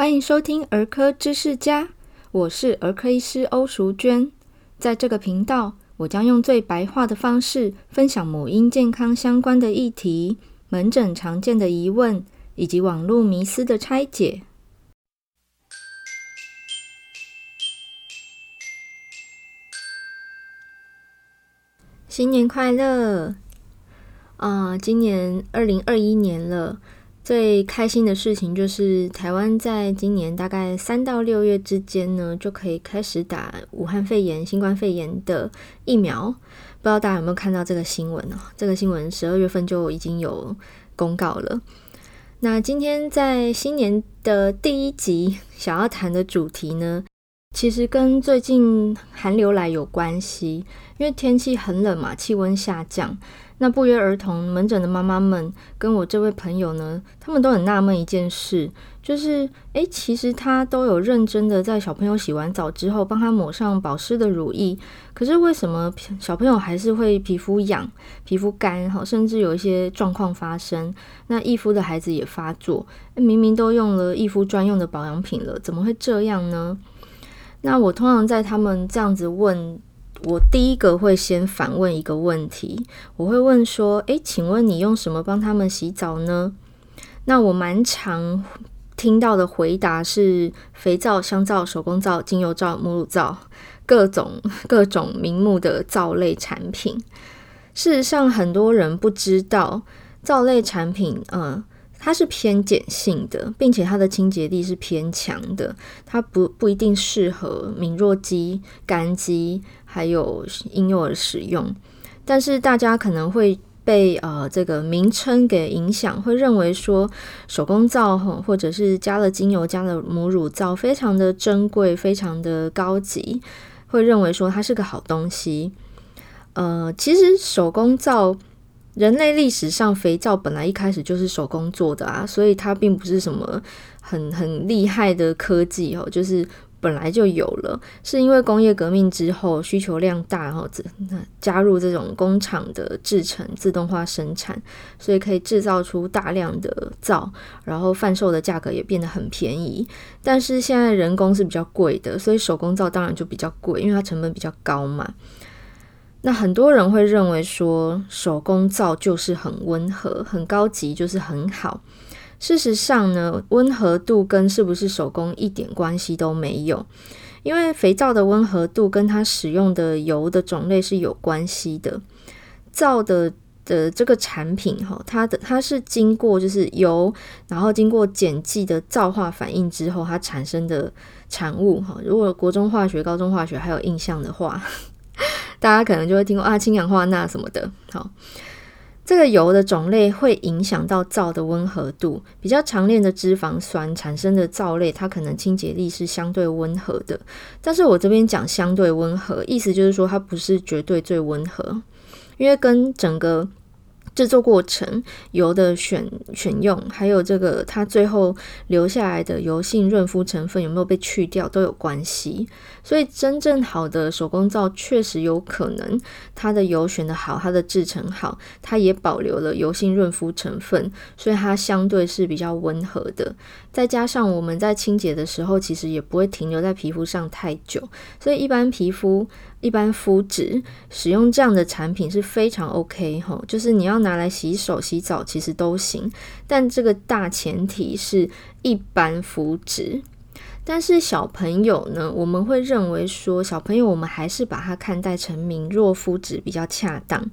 欢迎收听儿科知识家，我是儿科医师欧淑娟。在这个频道，我将用最白话的方式分享母婴健康相关的议题、门诊常见的疑问以及网络迷思的拆解。新年快乐！啊、今年二零二一年了。最开心的事情就是，台湾在今年大概三到六月之间呢，就可以开始打武汉肺炎、新冠肺炎的疫苗。不知道大家有没有看到这个新闻呢？这个新闻十二月份就已经有公告了。那今天在新年的第一集想要谈的主题呢，其实跟最近寒流来有关系，因为天气很冷嘛，气温下降。那不约而同，门诊的妈妈们跟我这位朋友呢，他们都很纳闷一件事，就是，诶，其实他都有认真的在小朋友洗完澡之后，帮他抹上保湿的乳液，可是为什么小朋友还是会皮肤痒、皮肤干，哈，甚至有一些状况发生？那易肤的孩子也发作，明明都用了易肤专用的保养品了，怎么会这样呢？那我通常在他们这样子问。我第一个会先反问一个问题，我会问说：“诶，请问你用什么帮他们洗澡呢？”那我蛮常听到的回答是肥皂、香皂、手工皂、精油皂、母乳皂，各种各种名目的皂类产品。事实上，很多人不知道皂类产品，嗯。它是偏碱性的，并且它的清洁力是偏强的，它不不一定适合敏弱肌、干肌还有婴幼儿使用。但是大家可能会被呃这个名称给影响，会认为说手工皂或者是加了精油、加了母乳皂，非常的珍贵、非常的高级，会认为说它是个好东西。呃，其实手工皂。人类历史上，肥皂本来一开始就是手工做的啊，所以它并不是什么很很厉害的科技哦，就是本来就有了。是因为工业革命之后需求量大，然后加入这种工厂的制成自动化生产，所以可以制造出大量的皂，然后贩售的价格也变得很便宜。但是现在人工是比较贵的，所以手工皂当然就比较贵，因为它成本比较高嘛。那很多人会认为说手工皂就是很温和、很高级，就是很好。事实上呢，温和度跟是不是手工一点关系都没有，因为肥皂的温和度跟它使用的油的种类是有关系的。皂的的这个产品哈，它的它是经过就是油，然后经过碱剂的皂化反应之后，它产生的产物哈。如果国中化学、高中化学还有印象的话。大家可能就会听过啊，氢氧化钠什么的。好，这个油的种类会影响到皂的温和度。比较长链的脂肪酸产生的皂类，它可能清洁力是相对温和的。但是我这边讲相对温和，意思就是说它不是绝对最温和，因为跟整个。制作过程、油的选选用，还有这个它最后留下来的油性润肤成分有没有被去掉，都有关系。所以真正好的手工皂确实有可能，它的油选得好，它的制成好，它也保留了油性润肤成分，所以它相对是比较温和的。再加上我们在清洁的时候，其实也不会停留在皮肤上太久，所以一般皮肤。一般肤质使用这样的产品是非常 OK 哈，就是你要拿来洗手、洗澡其实都行，但这个大前提是一般肤质。但是小朋友呢，我们会认为说小朋友我们还是把它看待成敏弱肤质比较恰当。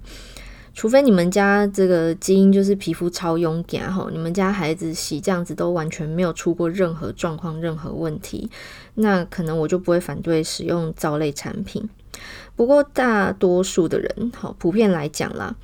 除非你们家这个基因就是皮肤超勇敢哈，你们家孩子洗这样子都完全没有出过任何状况、任何问题，那可能我就不会反对使用皂类产品。不过大多数的人，好，普遍来讲啦，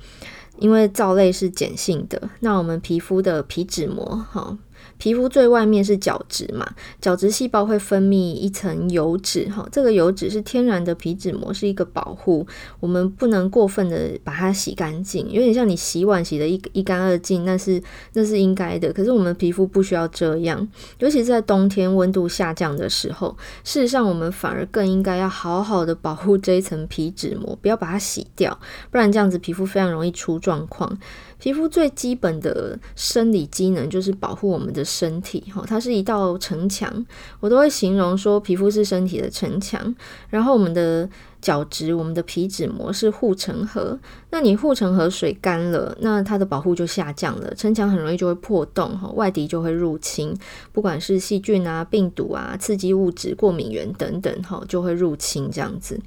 因为皂类是碱性的，那我们皮肤的皮脂膜，好。皮肤最外面是角质嘛，角质细胞会分泌一层油脂，哈，这个油脂是天然的皮脂膜，是一个保护，我们不能过分的把它洗干净，有点像你洗碗洗得一一干二净，那是那是应该的。可是我们皮肤不需要这样，尤其是在冬天温度下降的时候，事实上我们反而更应该要好好的保护这一层皮脂膜，不要把它洗掉，不然这样子皮肤非常容易出状况。皮肤最基本的生理机能就是保护我们的。身体，哈，它是一道城墙。我都会形容说，皮肤是身体的城墙，然后我们的角质、我们的皮脂膜是护城河。那你护城河水干了，那它的保护就下降了，城墙很容易就会破洞，哈，外敌就会入侵，不管是细菌啊、病毒啊、刺激物质、过敏源等等，哈，就会入侵这样子。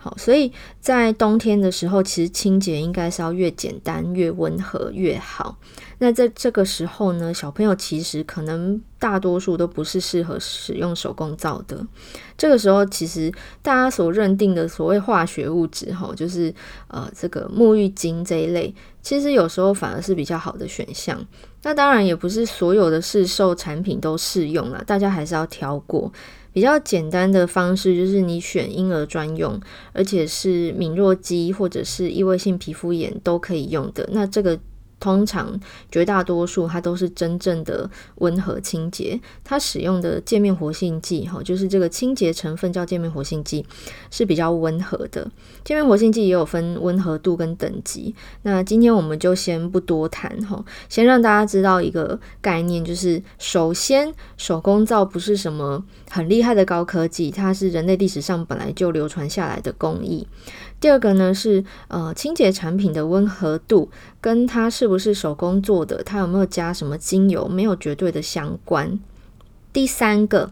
好，所以在冬天的时候，其实清洁应该是要越简单、越温和越好。那在这个时候呢，小朋友其实可能大多数都不是适合使用手工皂的。这个时候，其实大家所认定的所谓化学物质，哈，就是呃这个沐浴精这一类，其实有时候反而是比较好的选项。那当然也不是所有的市售产品都适用了，大家还是要挑过。比较简单的方式就是你选婴儿专用，而且是敏弱肌或者是异位性皮肤炎都可以用的。那这个。通常绝大多数它都是真正的温和清洁，它使用的界面活性剂哈，就是这个清洁成分叫界面活性剂，是比较温和的。界面活性剂也有分温和度跟等级，那今天我们就先不多谈哈，先让大家知道一个概念，就是首先手工皂不是什么很厉害的高科技，它是人类历史上本来就流传下来的工艺。第二个呢是呃清洁产品的温和度跟它是不是手工做的，它有没有加什么精油，没有绝对的相关。第三个，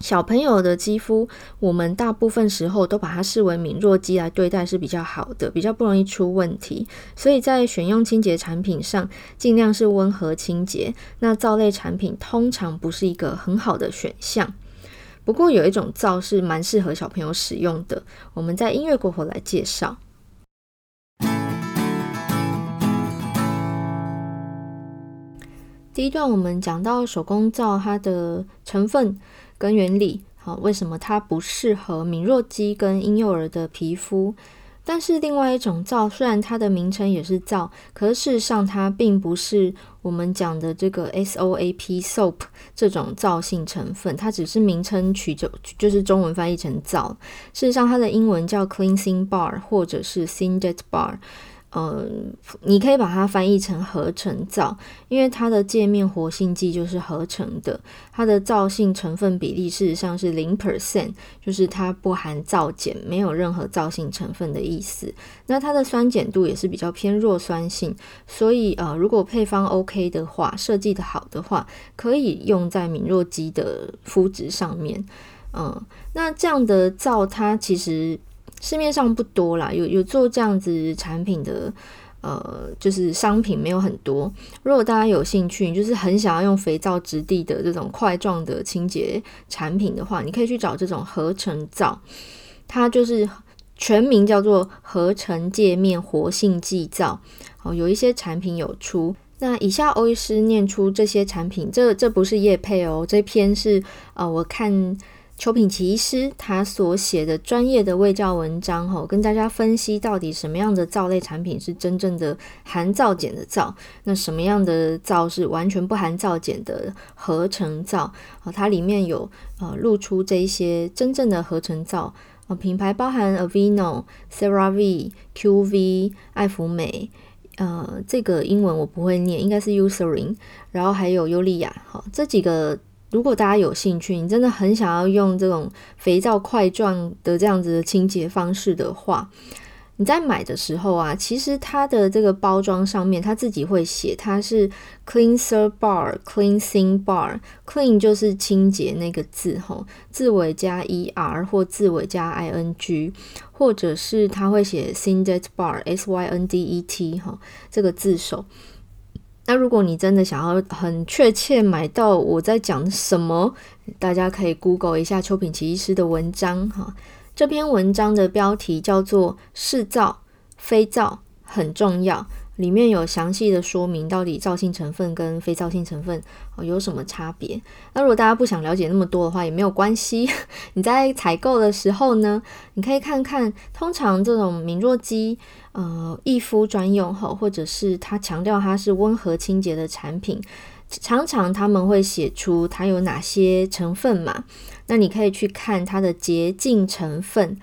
小朋友的肌肤，我们大部分时候都把它视为敏弱肌来对待是比较好的，比较不容易出问题。所以在选用清洁产品上，尽量是温和清洁。那皂类产品通常不是一个很好的选项。不过有一种皂是蛮适合小朋友使用的，我们在音乐过后来介绍。第一段我们讲到手工皂它的成分跟原理，好，为什么它不适合敏弱肌跟婴幼儿的皮肤？但是另外一种皂，虽然它的名称也是皂，可是事实上它并不是我们讲的这个 SOAP soap 这种皂性成分，它只是名称取就就是中文翻译成皂。事实上它的英文叫 cleansing bar 或者是 Syndet bar。嗯，你可以把它翻译成合成皂，因为它的界面活性剂就是合成的，它的皂性成分比例事实上是零 percent，就是它不含皂碱，没有任何皂性成分的意思。那它的酸碱度也是比较偏弱酸性，所以呃，如果配方 OK 的话，设计的好的话，可以用在敏弱肌的肤质上面。嗯，那这样的皂它其实。市面上不多啦，有有做这样子产品的，呃，就是商品没有很多。如果大家有兴趣，就是很想要用肥皂质地的这种块状的清洁产品的话，你可以去找这种合成皂，它就是全名叫做合成界面活性剂皂。哦，有一些产品有出。那以下欧医师念出这些产品，这这不是业配哦，这篇是呃，我看。邱品奇师他所写的专业的卫教文章，哈，跟大家分析到底什么样的皂类产品是真正的含皂碱的皂，那什么样的皂是完全不含皂碱的合成皂，啊，它里面有呃露出这一些真正的合成皂，啊，品牌包含 Aveeno、CeraVe、QV、爱芙美，呃，这个英文我不会念，应该是 Eucerin，然后还有优丽雅，好，这几个。如果大家有兴趣，你真的很想要用这种肥皂块状的这样子的清洁方式的话，你在买的时候啊，其实它的这个包装上面它自己会写，它是 cleanser bar、cleansing bar，clean 就是清洁那个字吼，字尾加 er 或字尾加 ing，或者是它会写 syndet bar、s y n d e t 哈，这个字首。那如果你真的想要很确切买到我在讲什么，大家可以 Google 一下邱品奇医师的文章哈。这篇文章的标题叫做“是造非造很重要”。里面有详细的说明，到底皂性成分跟非皂性成分哦有什么差别。那如果大家不想了解那么多的话，也没有关系。你在采购的时候呢，你可以看看，通常这种敏弱肌呃易肤专用，或者是它强调它是温和清洁的产品，常常他们会写出它有哪些成分嘛。那你可以去看它的洁净成分。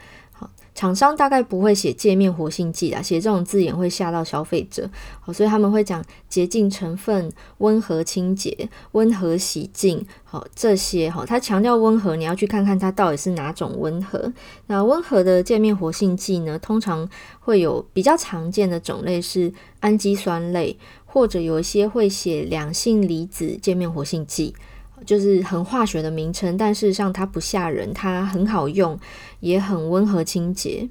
厂商大概不会写界面活性剂啦，写这种字眼会吓到消费者，好，所以他们会讲洁净成分、温和清洁、温和洗净，好，这些哈，它强调温和，你要去看看它到底是哪种温和。那温和的界面活性剂呢，通常会有比较常见的种类是氨基酸类，或者有一些会写两性离子界面活性剂。就是很化学的名称，但事实上它不吓人，它很好用，也很温和清洁。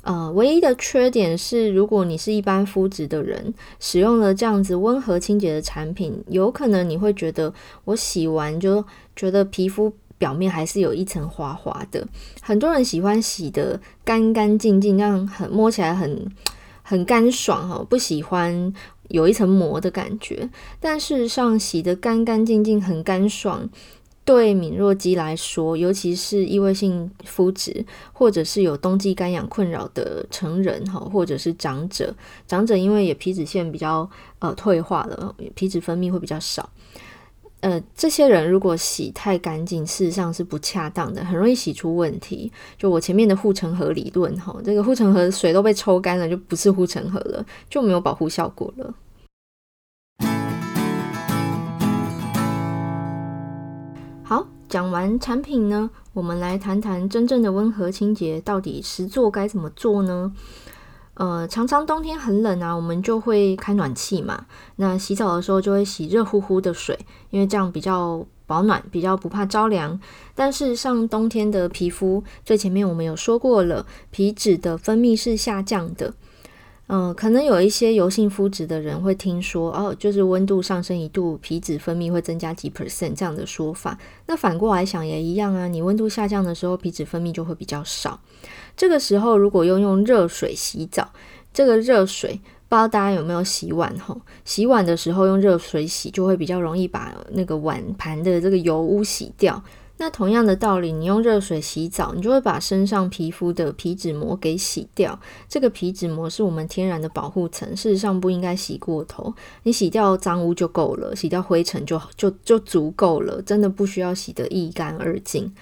呃，唯一的缺点是，如果你是一般肤质的人，使用了这样子温和清洁的产品，有可能你会觉得我洗完就觉得皮肤表面还是有一层滑滑的。很多人喜欢洗得干干净净，这样很摸起来很很干爽哈，不喜欢。有一层膜的感觉，但事实上洗得干干净净，很干爽。对敏弱肌来说，尤其是异位性肤质，或者是有冬季干痒困扰的成人哈，或者是长者，长者因为也皮脂腺比较呃退化了，皮脂分泌会比较少。呃，这些人如果洗太干净，事实上是不恰当的，很容易洗出问题。就我前面的护城河理论，哈，这个护城河水都被抽干了，就不是护城河了，就没有保护效果了。讲完产品呢，我们来谈谈真正的温和清洁到底实做该怎么做呢？呃，常常冬天很冷啊，我们就会开暖气嘛。那洗澡的时候就会洗热乎乎的水，因为这样比较保暖，比较不怕着凉。但是上冬天的皮肤，最前面我们有说过了，皮脂的分泌是下降的。嗯、可能有一些油性肤质的人会听说哦，就是温度上升一度，皮脂分泌会增加几 percent 这样的说法。那反过来想也一样啊，你温度下降的时候，皮脂分泌就会比较少。这个时候，如果用用热水洗澡，这个热水不知道大家有没有洗碗吼？洗碗的时候用热水洗，就会比较容易把那个碗盘的这个油污洗掉。那同样的道理，你用热水洗澡，你就会把身上皮肤的皮脂膜给洗掉。这个皮脂膜是我们天然的保护层，事实上不应该洗过头。你洗掉脏污就够了，洗掉灰尘就就就足够了，真的不需要洗得一干二净。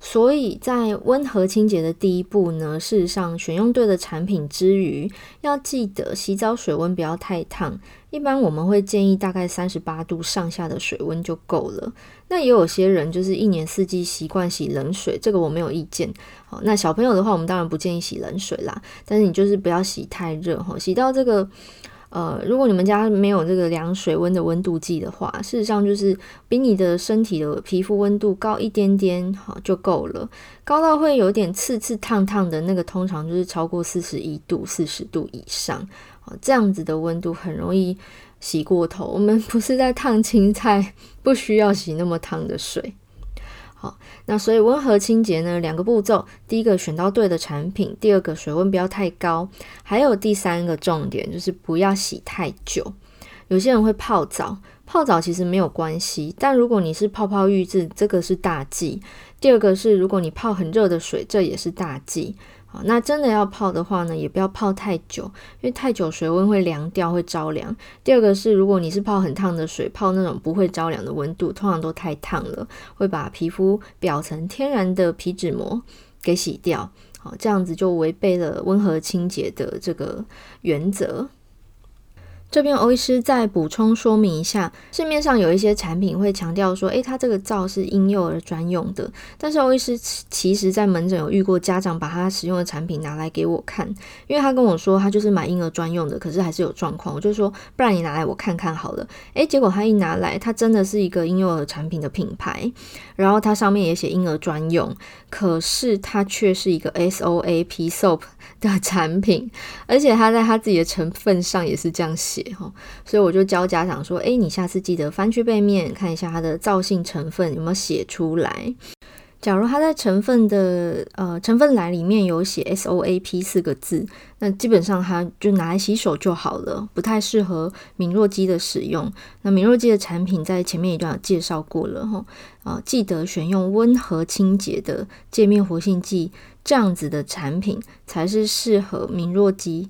所以在温和清洁的第一步呢，事实上选用对的产品之余，要记得洗澡水温不要太烫。一般我们会建议大概三十八度上下的水温就够了。那也有些人就是一年四季习惯洗冷水，这个我没有意见。好，那小朋友的话，我们当然不建议洗冷水啦。但是你就是不要洗太热哈，洗到这个。呃，如果你们家没有这个量水温的温度计的话，事实上就是比你的身体的皮肤温度高一点点，好就够了。高到会有点刺刺烫烫的那个，通常就是超过四十一度、四十度以上，这样子的温度很容易洗过头。我们不是在烫青菜，不需要洗那么烫的水。好，那所以温和清洁呢，两个步骤，第一个选到对的产品，第二个水温不要太高，还有第三个重点就是不要洗太久。有些人会泡澡，泡澡其实没有关系，但如果你是泡泡浴渍，这个是大忌。第二个是如果你泡很热的水，这也是大忌。好，那真的要泡的话呢，也不要泡太久，因为太久水温会凉掉，会着凉。第二个是，如果你是泡很烫的水，泡那种不会着凉的温度，通常都太烫了，会把皮肤表层天然的皮脂膜给洗掉。好，这样子就违背了温和清洁的这个原则。这边欧医师再补充说明一下，市面上有一些产品会强调说，诶，它这个皂是婴幼儿专用的。但是欧医师其实在门诊有遇过家长把他使用的产品拿来给我看，因为他跟我说他就是买婴儿专用的，可是还是有状况。我就说，不然你拿来我看看好了。诶，结果他一拿来，它真的是一个婴幼儿产品的品牌，然后它上面也写婴儿专用，可是它却是一个 SOAP soap 的产品，而且它在它自己的成分上也是这样写。所以我就教家长说：“诶，你下次记得翻去背面看一下它的皂性成分有没有写出来。假如它在成分的呃成分栏里面有写 SOAP 四个字，那基本上它就拿来洗手就好了，不太适合敏弱肌的使用。那敏弱肌的产品在前面一段有介绍过了哈，啊，记得选用温和清洁的界面活性剂这样子的产品才是适合敏弱肌。”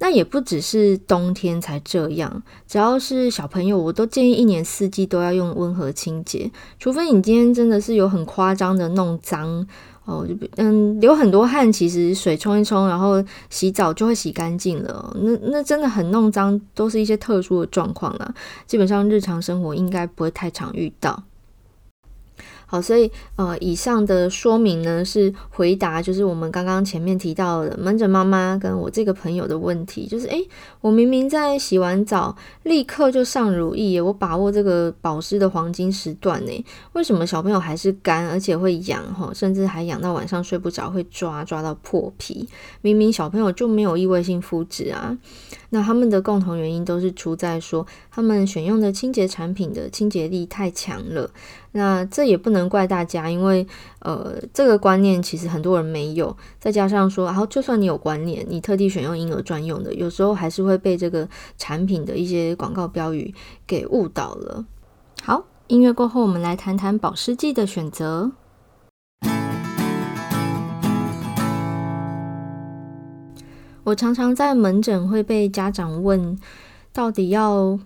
那也不只是冬天才这样，只要是小朋友，我都建议一年四季都要用温和清洁。除非你今天真的是有很夸张的弄脏哦，就嗯流很多汗，其实水冲一冲，然后洗澡就会洗干净了。那那真的很弄脏，都是一些特殊的状况啦。基本上日常生活应该不会太常遇到。好，所以呃，以上的说明呢，是回答就是我们刚刚前面提到的门诊妈妈跟我这个朋友的问题，就是诶，我明明在洗完澡立刻就上乳液，我把握这个保湿的黄金时段呢，为什么小朋友还是干，而且会痒哈，甚至还痒到晚上睡不着，会抓抓到破皮？明明小朋友就没有异位性肤质啊。那他们的共同原因都是出在说，他们选用的清洁产品的清洁力太强了。那这也不能怪大家，因为呃，这个观念其实很多人没有。再加上说，然后就算你有观念，你特地选用婴儿专用的，有时候还是会被这个产品的一些广告标语给误导了。好，音乐过后，我们来谈谈保湿剂的选择。我常常在门诊会被家长问，到底要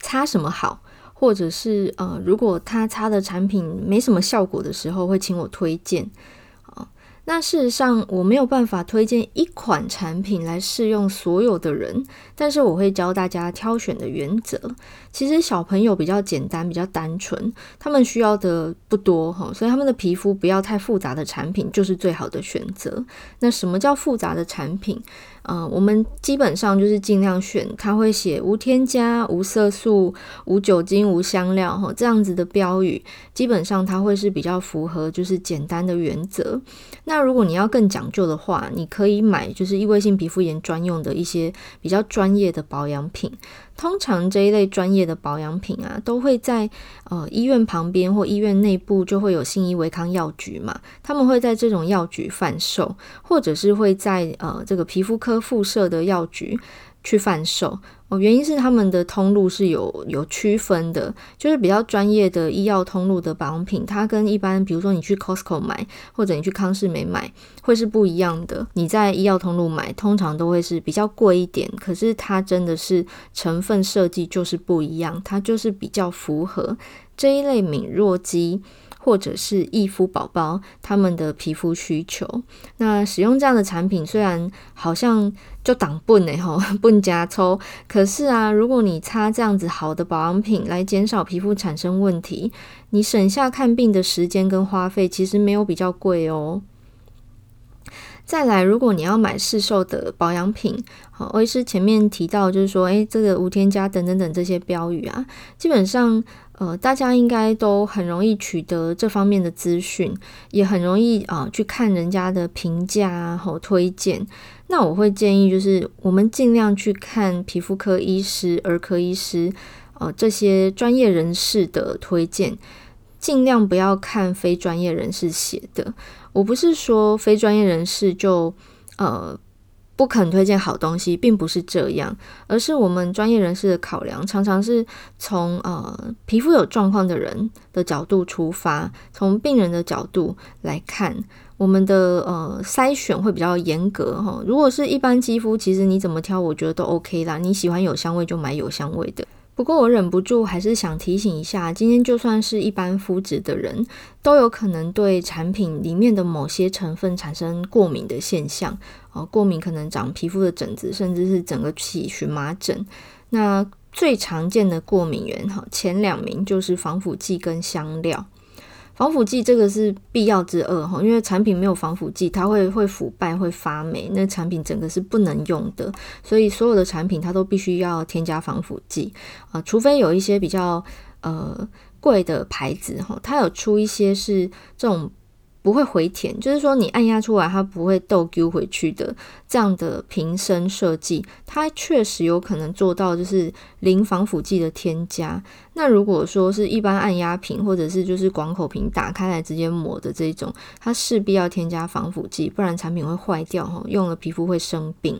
擦什么好，或者是呃，如果他擦的产品没什么效果的时候，会请我推荐啊。那事实上，我没有办法推荐一款产品来适用所有的人，但是我会教大家挑选的原则。其实小朋友比较简单，比较单纯，他们需要的不多哈，所以他们的皮肤不要太复杂的产品就是最好的选择。那什么叫复杂的产品？嗯，我们基本上就是尽量选，它会写无添加、无色素、无酒精、无香料哈，这样子的标语，基本上它会是比较符合就是简单的原则。那如果你要更讲究的话，你可以买就是异味性皮肤炎专用的一些比较专业的保养品。通常这一类专业的保养品啊，都会在呃医院旁边或医院内部就会有信义维康药局嘛，他们会在这种药局贩售，或者是会在呃这个皮肤科附设的药局去贩售哦。原因是他们的通路是有有区分的，就是比较专业的医药通路的保养品，它跟一般比如说你去 Costco 买或者你去康士美买会是不一样的。你在医药通路买，通常都会是比较贵一点，可是它真的是成分设计就是不一样，它就是比较符合这一类敏弱肌。或者是易肤宝宝他们的皮肤需求，那使用这样的产品虽然好像就挡泵呢吼，笨加抽，可是啊，如果你擦这样子好的保养品来减少皮肤产生问题，你省下看病的时间跟花费，其实没有比较贵哦。再来，如果你要买市售的保养品，好，欧医师前面提到就是说，诶，这个无添加等等等这些标语啊，基本上。呃，大家应该都很容易取得这方面的资讯，也很容易啊、去看人家的评价啊和推荐。那我会建议，就是我们尽量去看皮肤科医师、儿科医师，呃，这些专业人士的推荐，尽量不要看非专业人士写的。我不是说非专业人士就呃。不肯推荐好东西，并不是这样，而是我们专业人士的考量，常常是从呃皮肤有状况的人的角度出发，从病人的角度来看，我们的呃筛选会比较严格哈。如果是一般肌肤，其实你怎么挑，我觉得都 OK 啦。你喜欢有香味就买有香味的。不过我忍不住还是想提醒一下，今天就算是一般肤质的人，都有可能对产品里面的某些成分产生过敏的现象。哦，过敏可能长皮肤的疹子，甚至是整个起荨麻疹。那最常见的过敏源，哈，前两名就是防腐剂跟香料。防腐剂这个是必要之二哈，因为产品没有防腐剂，它会会腐败、会发霉，那产品整个是不能用的。所以所有的产品它都必须要添加防腐剂啊，除非有一些比较呃贵的牌子哈，它有出一些是这种。不会回填，就是说你按压出来它不会倒丢回去的这样的瓶身设计，它确实有可能做到就是零防腐剂的添加。那如果说是一般按压瓶或者是就是广口瓶打开来直接抹的这种，它势必要添加防腐剂，不然产品会坏掉哈，用了皮肤会生病。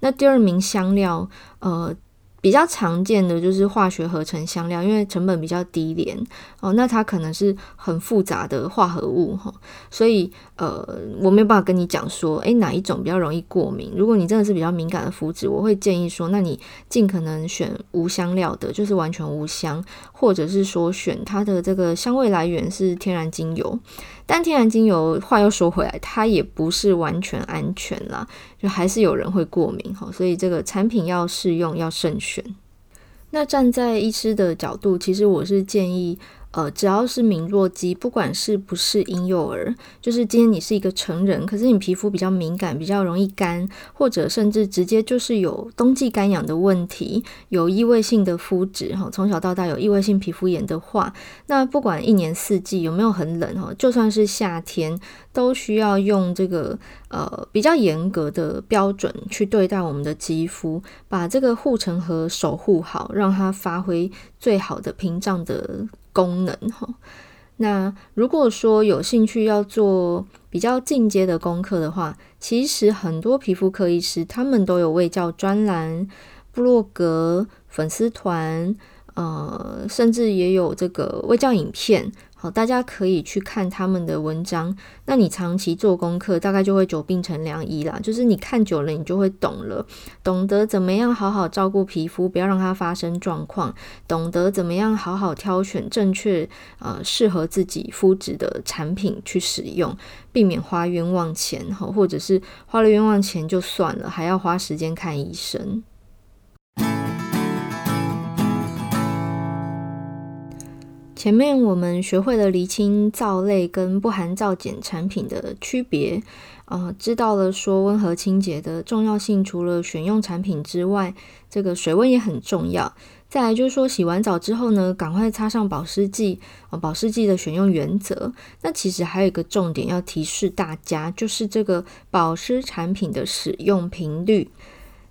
那第二名香料，呃。比较常见的就是化学合成香料，因为成本比较低廉哦，那它可能是很复杂的化合物哈，所以呃，我没有办法跟你讲说，诶，哪一种比较容易过敏。如果你真的是比较敏感的肤质，我会建议说，那你尽可能选无香料的，就是完全无香，或者是说选它的这个香味来源是天然精油。但天然精油话又说回来，它也不是完全安全啦，就还是有人会过敏哈，所以这个产品要试用要慎选。那站在医师的角度，其实我是建议。呃，只要是敏弱肌，不管是不是婴幼儿，就是今天你是一个成人，可是你皮肤比较敏感，比较容易干，或者甚至直接就是有冬季干痒的问题，有异位性的肤质哈，从小到大有异位性皮肤炎的话，那不管一年四季有没有很冷哈，就算是夏天，都需要用这个呃比较严格的标准去对待我们的肌肤，把这个护城河守护好，让它发挥最好的屏障的。功能哈，那如果说有兴趣要做比较进阶的功课的话，其实很多皮肤科医师他们都有卫教专栏、部落格、粉丝团，呃，甚至也有这个卫教影片。好，大家可以去看他们的文章。那你长期做功课，大概就会久病成良医啦。就是你看久了，你就会懂了，懂得怎么样好好照顾皮肤，不要让它发生状况；懂得怎么样好好挑选正确呃适合自己肤质的产品去使用，避免花冤枉钱哈，或者是花了冤枉钱就算了，还要花时间看医生。前面我们学会了厘清皂类跟不含皂碱产品的区别，呃，知道了说温和清洁的重要性，除了选用产品之外，这个水温也很重要。再来就是说，洗完澡之后呢，赶快擦上保湿剂。呃，保湿剂的选用原则，那其实还有一个重点要提示大家，就是这个保湿产品的使用频率。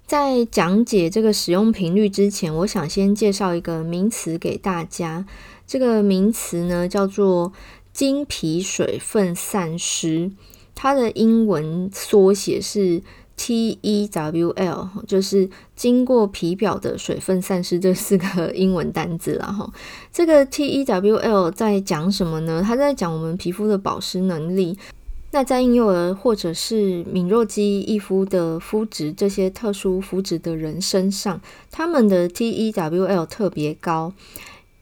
在讲解这个使用频率之前，我想先介绍一个名词给大家。这个名词呢，叫做经皮水分散失，它的英文缩写是 TEWL，就是经过皮表的水分散失，这四个英文单字啦哈。这个 TEWL 在讲什么呢？它在讲我们皮肤的保湿能力。那在婴幼儿或者是敏弱肌易肤的肤质，这些特殊肤质的人身上，他们的 TEWL 特别高。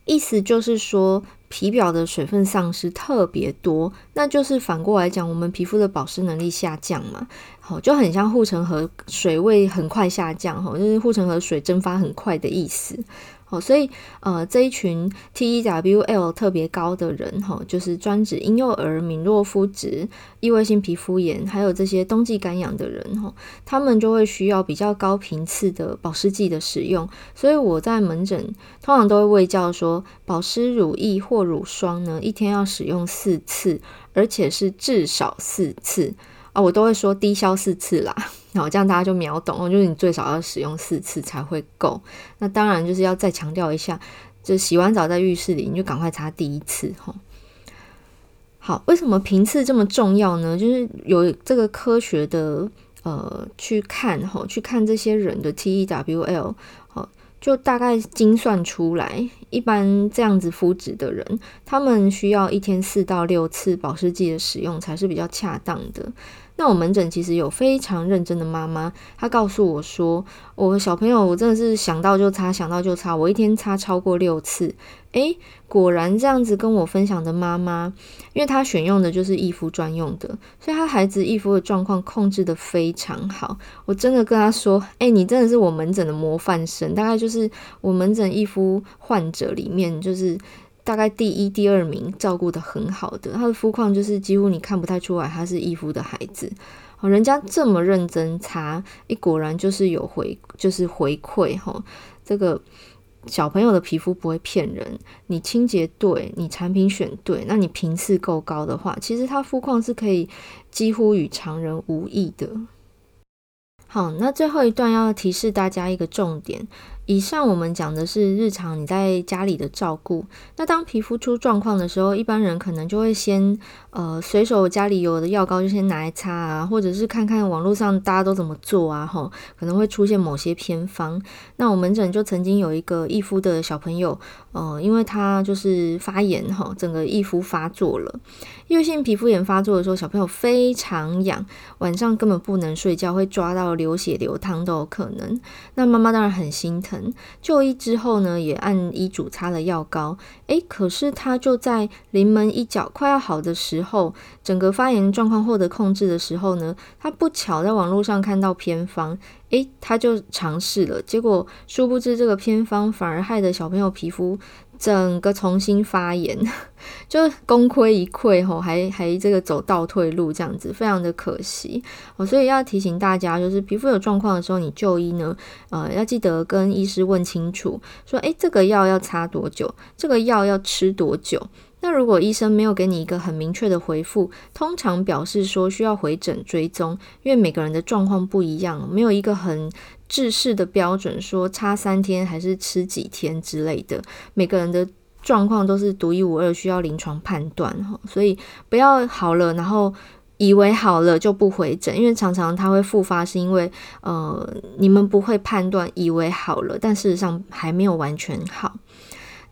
意思就是说，皮表的水分丧失特别多，那就是反过来讲，我们皮肤的保湿能力下降嘛。好，就很像护城河水位很快下降，哈，就是护城河水蒸发很快的意思。哦，所以呃，这一群 TEWL 特别高的人，哈，就是专指婴幼儿、敏弱肤质、异位性皮肤炎，还有这些冬季干痒的人，哈，他们就会需要比较高频次的保湿剂的使用。所以我在门诊通常都会卫教说，保湿乳液或乳霜呢，一天要使用四次，而且是至少四次。啊，我都会说低消四次啦，然后这样大家就秒懂，就是你最少要使用四次才会够。那当然就是要再强调一下，就洗完澡在浴室里，你就赶快擦第一次哈。好，为什么频次这么重要呢？就是有这个科学的呃去看哈，去看这些人的 TEWL。就大概精算出来，一般这样子肤质的人，他们需要一天四到六次保湿剂的使用才是比较恰当的。那我门诊其实有非常认真的妈妈，她告诉我说，我小朋友我真的是想到就擦，想到就擦，我一天擦超过六次。诶，果然这样子跟我分享的妈妈，因为她选用的就是易肤专用的，所以她孩子易肤的状况控制得非常好。我真的跟她说，诶，你真的是我门诊的模范生，大概就是我门诊易肤患者里面就是。大概第一、第二名照顾得很好的，他的肤况就是几乎你看不太出来他是易肤的孩子。哦，人家这么认真擦，一果然就是有回，就是回馈哈。这个小朋友的皮肤不会骗人，你清洁对，你产品选对，那你频次够高的话，其实他肤况是可以几乎与常人无异的。好，那最后一段要提示大家一个重点。以上我们讲的是日常你在家里的照顾。那当皮肤出状况的时候，一般人可能就会先呃随手家里有的药膏就先拿来擦啊，或者是看看网络上大家都怎么做啊，吼，可能会出现某些偏方。那我门诊就曾经有一个易肤的小朋友，呃，因为他就是发炎哈，整个易肤发作了。因为性皮肤炎发作的时候，小朋友非常痒，晚上根本不能睡觉，会抓到流血流汤都有可能。那妈妈当然很心疼，就医之后呢，也按医嘱擦了药膏。诶，可是他就在临门一脚快要好的时候，整个发炎状况获得控制的时候呢，他不巧在网络上看到偏方，诶，他就尝试了，结果殊不知这个偏方反而害得小朋友皮肤。整个重新发炎，就功亏一篑吼，还还这个走倒退路这样子，非常的可惜哦。所以要提醒大家，就是皮肤有状况的时候，你就医呢，呃，要记得跟医师问清楚，说，诶，这个药要擦多久？这个药要吃多久？那如果医生没有给你一个很明确的回复，通常表示说需要回诊追踪，因为每个人的状况不一样，没有一个很制式的标准，说差三天还是吃几天之类的，每个人的状况都是独一无二，需要临床判断哈。所以不要好了，然后以为好了就不回诊，因为常常它会复发，是因为呃你们不会判断，以为好了，但事实上还没有完全好。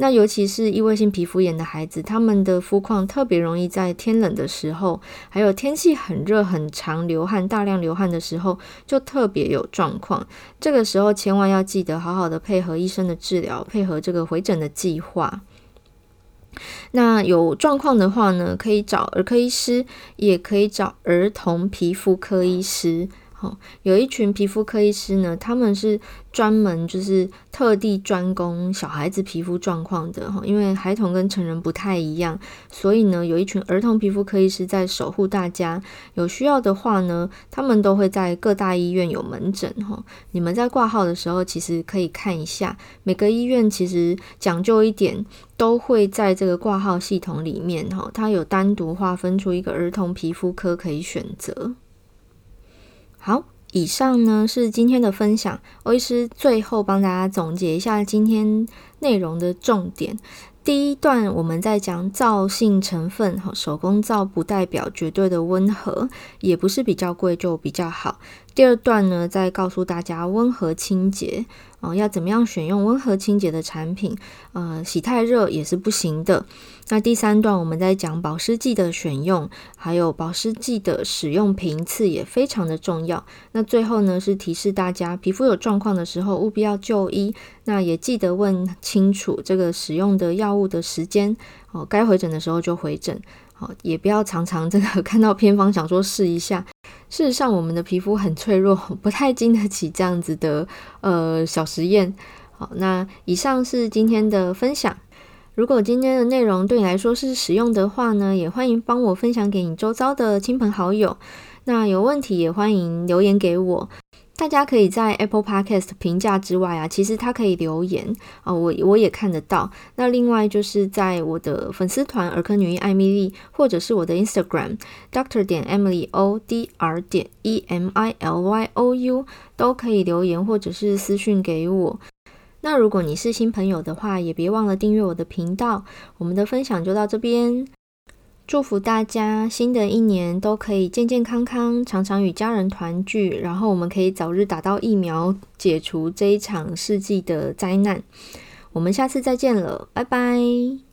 那尤其是异位性皮肤炎的孩子，他们的肤况特别容易在天冷的时候，还有天气很热、很长流汗、大量流汗的时候，就特别有状况。这个时候千万要记得好好的配合医生的治疗，配合这个回诊的计划。那有状况的话呢，可以找儿科医师，也可以找儿童皮肤科医师。好，有一群皮肤科医师呢，他们是。专门就是特地专攻小孩子皮肤状况的哈，因为孩童跟成人不太一样，所以呢，有一群儿童皮肤科医师在守护大家。有需要的话呢，他们都会在各大医院有门诊哈。你们在挂号的时候，其实可以看一下，每个医院其实讲究一点，都会在这个挂号系统里面哈，它有单独划分出一个儿童皮肤科可以选择。好。以上呢是今天的分享，欧医师最后帮大家总结一下今天内容的重点。第一段我们在讲皂性成分，哈手工皂不代表绝对的温和，也不是比较贵就比较好。第二段呢，再告诉大家温和清洁，哦，要怎么样选用温和清洁的产品，呃，洗太热也是不行的。那第三段我们在讲保湿剂的选用，还有保湿剂的使用频次也非常的重要。那最后呢，是提示大家皮肤有状况的时候务必要就医，那也记得问清楚这个使用的药物的时间，哦，该回诊的时候就回诊，好，也不要常常这个 看到偏方想说试一下。事实上，我们的皮肤很脆弱，不太经得起这样子的呃小实验。好，那以上是今天的分享。如果今天的内容对你来说是实用的话呢，也欢迎帮我分享给你周遭的亲朋好友。那有问题也欢迎留言给我。大家可以在 Apple Podcast 评价之外啊，其实它可以留言啊，我我也看得到。那另外就是在我的粉丝团儿科女医艾米丽，或者是我的 Instagram Doctor 点 Emily O D R 点 E M I L Y O U 都可以留言或者是私讯给我。那如果你是新朋友的话，也别忘了订阅我的频道。我们的分享就到这边。祝福大家新的一年都可以健健康康，常常与家人团聚，然后我们可以早日打到疫苗，解除这一场世纪的灾难。我们下次再见了，拜拜。